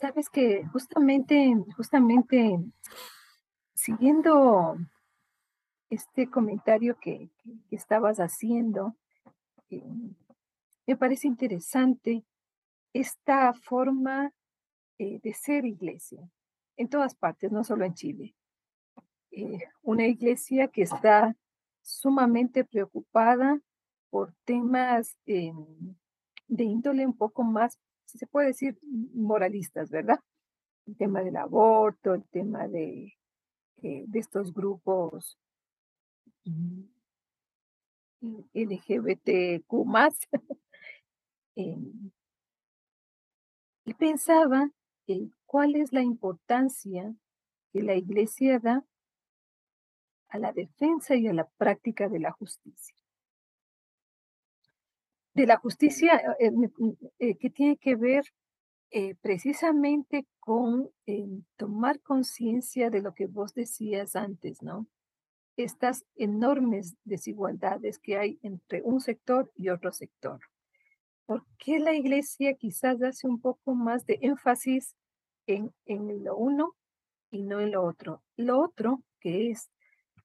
Sabes que justamente, justamente siguiendo este comentario que, estabas haciendo, eh, me parece interesante esta forma eh, de ser iglesia en todas partes, no solo en Chile. Eh, una iglesia que está sumamente preocupada por temas de índole un poco más si se puede decir, moralistas, ¿verdad? El tema del aborto, el tema de, eh, de estos grupos mm, LGBTQ más. Em, y pensaba en cuál es la importancia que la iglesia da a la defensa y a la práctica de la justicia de la justicia eh, eh, que tiene que ver eh, precisamente con tomar conciencia de lo que vos decías antes, ¿no? Estas enormes desigualdades que hay entre un sector y otro sector. ¿Por qué la iglesia quizás hace un poco más de énfasis en, en lo uno y no en lo otro? Lo otro, que es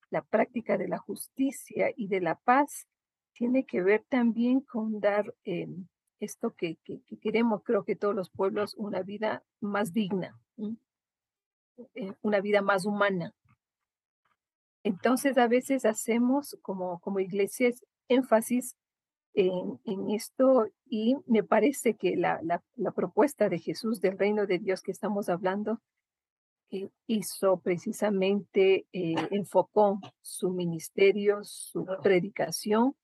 la práctica de la justicia y de la paz, tiene que ver también con dar eh, esto que, queremos, creo que todos los pueblos, una vida más digna, eh, una vida más humana. Entonces a veces hacemos como, como iglesias énfasis en, esto y me parece que la, la, propuesta de Jesús del reino de Dios que estamos hablando eh, hizo precisamente, enfocó su ministerio, su predicación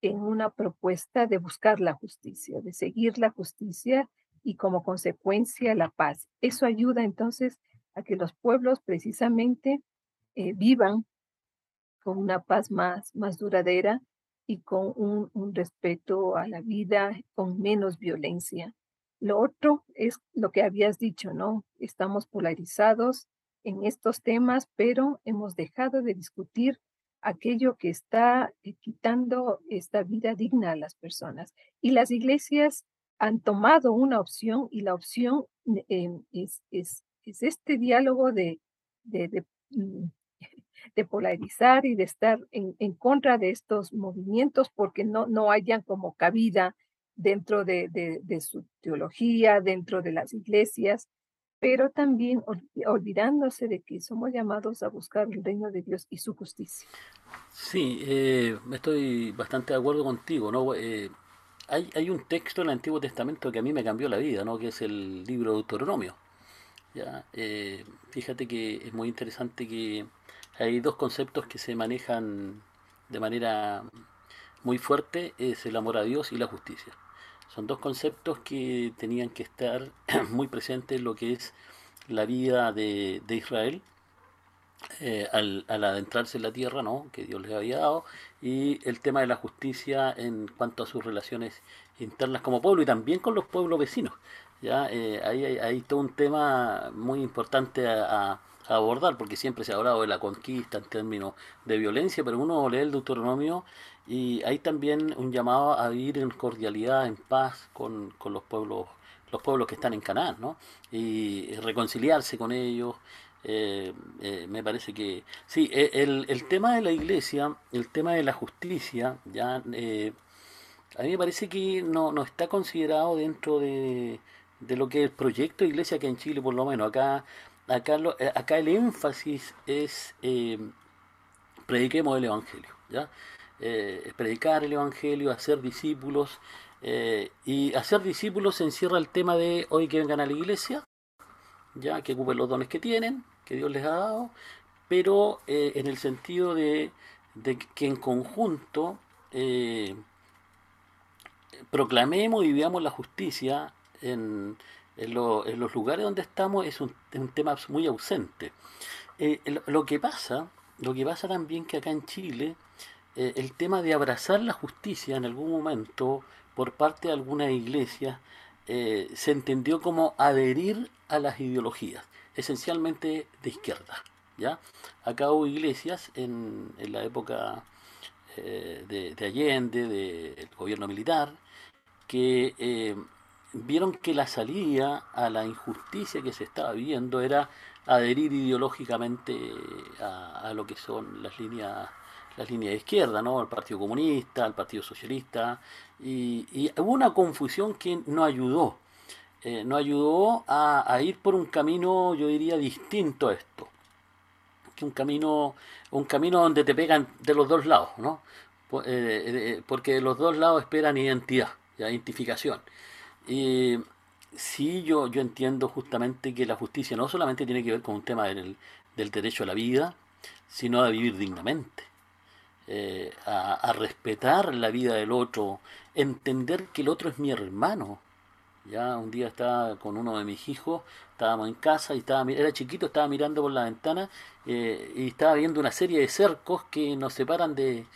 en una propuesta de buscar la justicia, de seguir la justicia y como consecuencia la paz. Eso ayuda entonces a que los pueblos precisamente eh, vivan con una paz más, más duradera y con un, respeto a la vida, con menos violencia. Lo otro es lo que habías dicho, ¿no? Estamos polarizados en estos temas, pero hemos dejado de discutir aquello que está eh, quitando esta vida digna a las personas. Y las iglesias han tomado una opción y la opción eh, es, es, este diálogo de, de, mm, de, polarizar y de estar en, en, contra de estos movimientos porque no, no hayan como cabida dentro de, de su teología, dentro de las iglesias pero también olvidándose de que somos llamados a buscar el reino de Dios y su justicia. Sí, eh, estoy bastante de acuerdo contigo, ¿no? Eh, hay, hay un texto en el Antiguo Testamento que a mí me cambió la vida, ¿no? Que es el libro de Deuteronomio. ¿ya? Eh, fíjate que es muy interesante que hay dos conceptos que se manejan de manera muy fuerte, es el amor a Dios y la justicia. Son dos conceptos que tenían que estar muy presentes en lo que es la vida de, Israel eh, al, adentrarse en la tierra ¿no? que Dios les había dado y el tema de la justicia en cuanto a sus relaciones internas como pueblo y también con los pueblos vecinos. ¿ya? Eh, ahí hay, todo un tema muy importante a, abordar porque siempre se ha hablado de la conquista en términos de violencia, pero uno lee el Deuteronomio y hay también un llamado a vivir en cordialidad, en paz con, los pueblos los pueblos que están en Canaán, ¿no? Y reconciliarse con ellos. Eh, eh, me parece que sí, e, el, el, tema de la iglesia, el tema de la justicia, ya eh, a mí me parece que no, no está considerado dentro de, de lo que es el proyecto de iglesia que en Chile, por lo menos. Acá, acá, eh, acá el énfasis es eh, prediquemos el Evangelio. ¿ya? Eh, predicar el Evangelio, hacer discípulos. y hacer discípulos se encierra el tema de hoy que vengan a la iglesia, ya que ocupen los dones que tienen, que Dios les ha dado, pero en el sentido de, de, que en conjunto proclamemos y vivamos la justicia en, en, los lugares donde estamos es un, tema muy ausente. Eh, lo que pasa, lo que pasa también que acá en Chile, eh, el tema de abrazar la justicia en algún momento por parte de algunas iglesias eh, se entendió como adherir a las ideologías, esencialmente de izquierda. ¿ya? Acá hubo iglesias en, en la época de, Allende, del gobierno militar, que vieron que la salida a la injusticia que se estaba viendo era adherir ideológicamente a, lo que son las líneas las líneas de izquierda, ¿no? al Partido Comunista, al Partido Socialista, y, hubo una confusión que no ayudó, eh, no ayudó a, ir por un camino, yo diría, distinto a esto, que un camino, un camino donde te pegan de los dos lados, ¿no? Eh, eh, porque de los dos lados esperan identidad, identificación. Y sí, yo, yo entiendo justamente que la justicia no solamente tiene que ver con un tema del, derecho a la vida, sino a vivir dignamente, eh, a, respetar la vida del otro, entender que el otro es mi hermano. Ya un día estaba con uno de mis hijos, estábamos en casa y estaba, era chiquito, estaba mirando por la ventana eh, y estaba viendo una serie de cercos que nos separan de,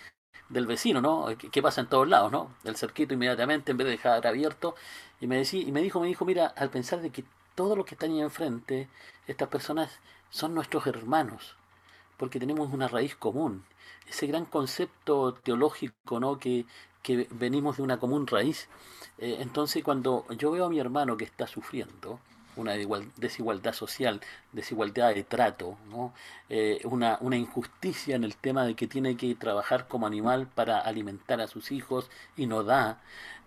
del vecino, ¿no? Que, pasa en todos lados, ¿no? El cerquito inmediatamente, en vez de dejar abierto. Y me, decía, y me dijo, me dijo, mira, al pensar de que todos los que están ahí enfrente, estas personas son nuestros hermanos, porque tenemos una raíz común. Ese gran concepto teológico, ¿no? Que, que venimos de una común raíz. Eh, entonces, cuando yo veo a mi hermano que está sufriendo, una desigualdad social, desigualdad de trato, ¿no? Eh, una, una, injusticia en el tema de que tiene que trabajar como animal para alimentar a sus hijos y no da,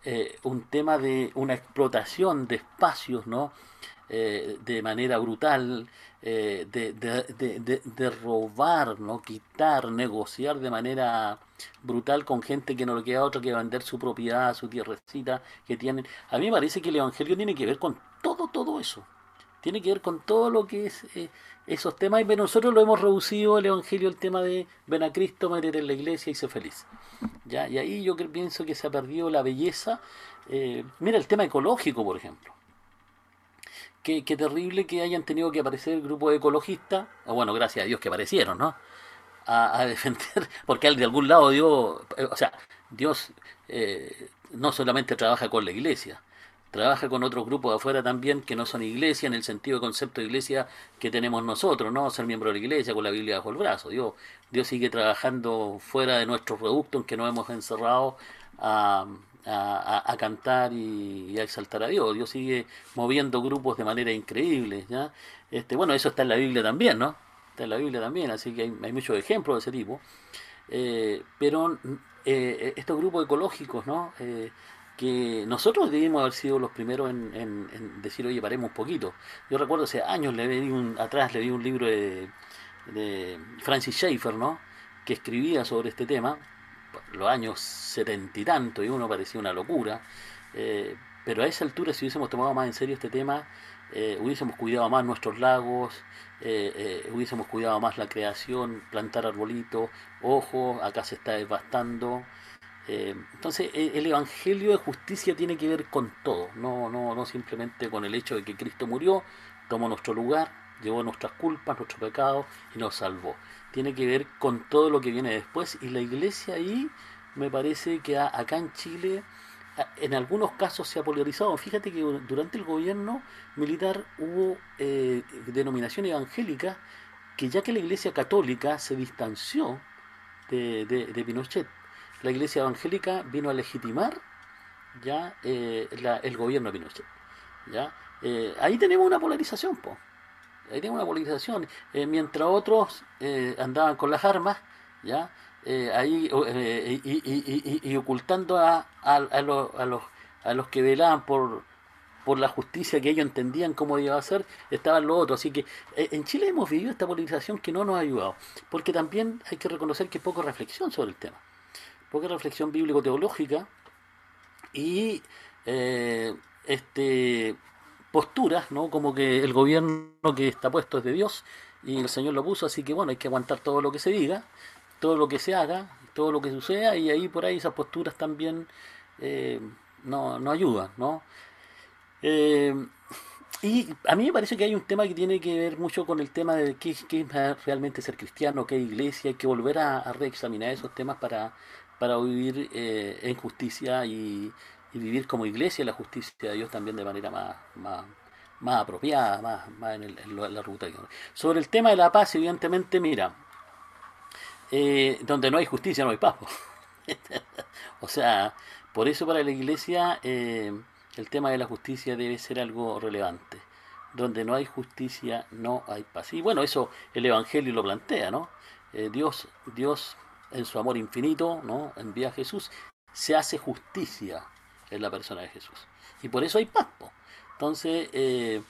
eh, un tema de una explotación de espacios, ¿no? Eh, de manera brutal, de, de, de, robar, ¿no? quitar, negociar de manera brutal con gente que no le queda otra que vender su propiedad, su tierrecita que tienen. A mí me parece que el Evangelio tiene que ver con todo, todo eso. Tiene que ver con todo lo que es eh, esos temas. Y nosotros lo hemos reducido el Evangelio el tema de ven a Cristo, meter en la iglesia y ser feliz. ¿Ya? Y ahí yo pienso que se ha perdido la belleza. Eh, mira el tema ecológico, por ejemplo. Qué, qué, terrible que hayan tenido que aparecer grupos ecologistas, o bueno, gracias a Dios que aparecieron, ¿no? A, defender, porque de algún lado Dios, eh, o sea, Dios no solamente trabaja con la iglesia, trabaja con otros grupos afuera también que no son iglesia en el sentido de concepto de iglesia que tenemos nosotros, ¿no? Ser miembro de la iglesia con la Biblia bajo el brazo. Dios, Dios sigue trabajando fuera de nuestro reducto en que nos hemos encerrado a, a, cantar y, a exaltar a Dios. Dios sigue moviendo grupos de manera increíble, ¿ya? Este, bueno, eso está en la Biblia también, ¿no? Está en la Biblia también, así que hay, muchos ejemplos de ese tipo. Eh, pero eh, estos grupos ecológicos, ¿no? Eh, que nosotros debimos haber sido los primeros en, decir, oye, paremos un poquito. Yo recuerdo hace años, le di un, atrás le di un libro de, Francis Schaeffer, ¿no? que escribía sobre este tema, los años setenta y tanto, y uno parecía una locura, eh, pero a esa altura, si hubiésemos tomado más en serio este tema, eh, hubiésemos cuidado más nuestros lagos, eh, hubiésemos cuidado más la creación, plantar arbolitos, ojo, acá se está devastando, eh, entonces e, el Evangelio de justicia tiene que ver con todo, no, no, no simplemente con el hecho de que Cristo murió, tomó nuestro lugar, llevó nuestras culpas, nuestros pecados y nos salvó. Tiene que ver con todo lo que viene después y la iglesia ahí me parece que acá en Chile en algunos casos se ha polarizado. Fíjate que durante el gobierno militar hubo eh, denominación evangélica que ya que la iglesia católica se distanció de, de Pinochet la iglesia evangélica vino a legitimar ya eh, el gobierno de Pinochet. ¿ya? Eh, ahí tenemos una polarización, po. ahí tenemos una polarización. Eh, mientras otros andaban con las armas, ¿ya? eh, ahí eh, y, ocultando a, a, los, a, los, a los que velaban por, por la justicia que ellos entendían cómo iba a ser, estaban los otros. Así que eh, en Chile hemos vivido esta politización que no nos ha ayudado, porque también hay que reconocer que hay poca reflexión sobre el tema, poca reflexión bíblico-teológica y este posturas, ¿no? Como que el gobierno que está puesto es de Dios y el Señor lo puso, así que bueno, hay que aguantar todo lo que se diga, todo lo que se haga, todo lo que suceda y ahí por ahí esas posturas también eh, no, no, ayudan, ¿no? Eh, y a mí me parece que hay un tema que tiene que ver mucho con el tema de qué, qué es realmente ser cristiano, qué iglesia, hay que volver a, reexaminar esos temas para, para vivir eh, en justicia y, vivir como iglesia la justicia de Dios también de manera más, más, apropiada, más, más en, el, en, la ruta. Sobre el tema de la paz, evidentemente, mira, eh, donde no hay justicia no hay paz. o sea, por eso para la iglesia eh, el tema de la justicia debe ser algo relevante. Donde no hay justicia no hay paz. Y bueno, eso el Evangelio lo plantea, ¿no? Dios, Dios en su amor infinito, ¿no? Envía a Jesús, se hace justicia en la persona de Jesús. Y por eso hay paz. Entonces, eh,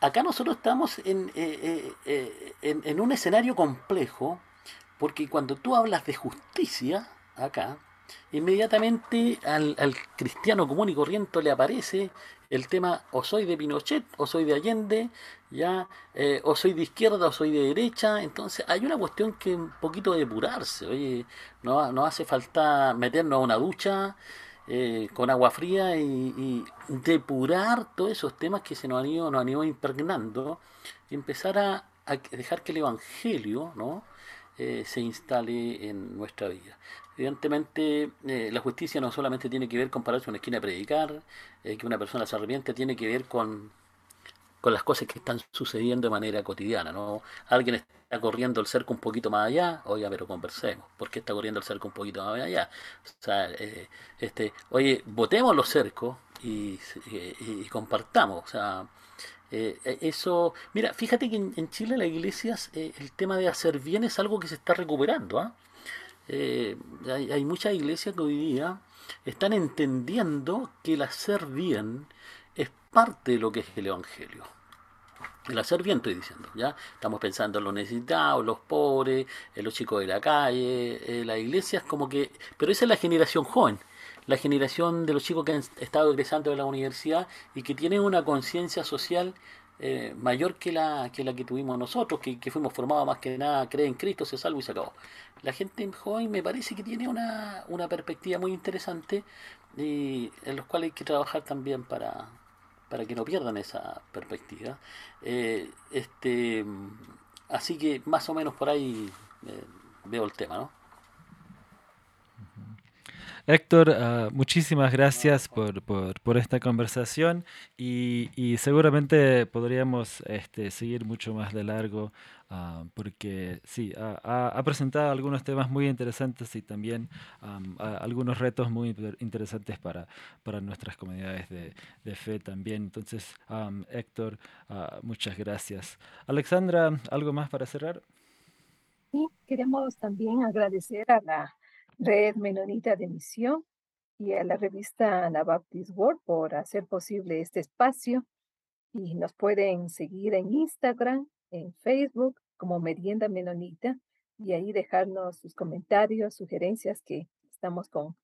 acá nosotros estamos en, eh, eh, en, un escenario complejo, porque cuando tú hablas de justicia, acá, inmediatamente al, al, cristiano común y corriente le aparece el tema o soy de Pinochet o soy de Allende, ya o soy de izquierda o soy de derecha, entonces hay una cuestión que un poquito depurarse, oye, no, no hace falta meternos a una ducha eh, con agua fría y, depurar todos esos temas que se nos han ido, han ido impregnando y empezar a, dejar que el Evangelio ¿no? Eh, se instale en nuestra vida. Evidentemente, eh, la justicia no solamente tiene que ver con pararse en una esquina a predicar, que una persona se arrepiente, tiene que ver con con las cosas que están sucediendo de manera cotidiana. ¿no? Alguien está corriendo el cerco un poquito más allá, oiga, pero conversemos. ¿Por qué está corriendo el cerco un poquito más allá? O sea, eh, este, oye, votemos los cercos y, compartamos. O sea, eh, eso, mira, fíjate que en, Chile las iglesias eh, el tema de hacer bien es algo que se está recuperando. ¿Ah? hay, hay muchas iglesias que hoy día están entendiendo que el hacer bien es parte de lo que es el Evangelio. El hacer bien estoy diciendo, ¿ya? Estamos pensando en los necesitados, los pobres, en los chicos de la calle, en las iglesias, como que... Pero esa es la generación joven, la generación de los chicos que han estado egresando de la universidad y que tienen una conciencia social eh, mayor que la, que la que tuvimos nosotros, que, fuimos formados más que nada, cree en Cristo, se salva y se acabó. La gente joven me parece que tiene una, una perspectiva muy interesante y en los cuales hay que trabajar también para, para que no pierdan esa perspectiva. Eh, este, así que más o menos por ahí eh, veo el tema, ¿no? Héctor, uh, muchísimas gracias por, por, esta conversación y, seguramente podríamos este, seguir mucho más de largo uh, porque sí, ha, ha, presentado algunos temas muy interesantes y también um, algunos retos muy interesantes para, para nuestras comunidades de, de fe también. Entonces, um, Héctor, uh, muchas gracias. Alexandra, ¿algo más para cerrar? Sí, queremos también agradecer a la Red Menonita de Misión y a la revista Anabaptist World por hacer posible este espacio. Y nos pueden seguir en Instagram, en Facebook como Merienda Menonita y ahí dejarnos sus comentarios, sugerencias que estamos con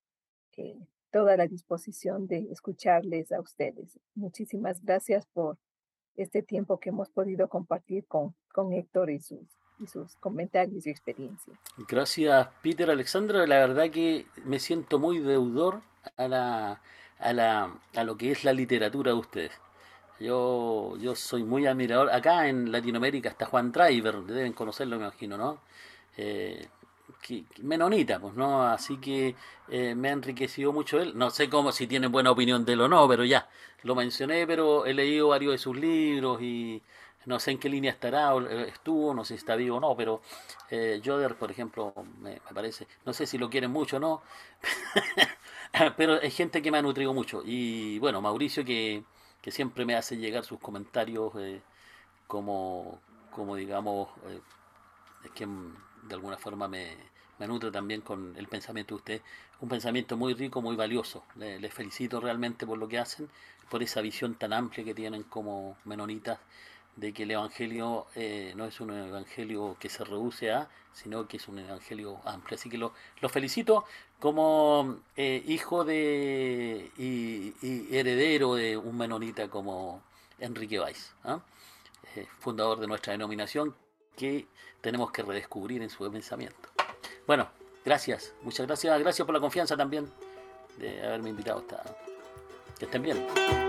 eh, toda la disposición de escucharles a ustedes. Muchísimas gracias por este tiempo que hemos podido compartir con, con Héctor y sus y sus comentarios y experiencias. Gracias, Peter Alexandra. La verdad que me siento muy deudor a, la, a, la, a lo que es la literatura de ustedes. Yo, yo soy muy admirador. Acá en Latinoamérica está Juan Driver, deben conocerlo, me imagino, ¿no? Eh, menonita, pues, ¿no? Así que eh, me ha enriquecido mucho él. No sé cómo, si tienen buena opinión de él o no, pero ya, lo mencioné, pero he leído varios de sus libros y no sé en qué línea estará, eh, estuvo, no sé si está vivo o no, pero eh, Joder, por ejemplo, me, parece, no sé si lo quieren mucho o no, pero hay gente que me ha nutrido mucho. Y bueno, Mauricio que, que siempre me hace llegar sus comentarios eh, como, como digamos, eh, que de alguna forma me, me nutro también con el pensamiento de usted. Un pensamiento muy rico, muy valioso. Les felicito realmente por lo que hacen, por esa visión tan amplia que tienen como menonitas de que el Evangelio eh, no es un Evangelio que se reduce a, sino que es un Evangelio amplio. Así que lo, felicito como eh, hijo de y, heredero de un menonita como Enrique Weiss, ¿ah? eh, fundador de nuestra denominación, que tenemos que redescubrir en su pensamiento. Bueno, gracias, muchas gracias, gracias por la confianza también de haberme invitado. Hasta, que estén bien.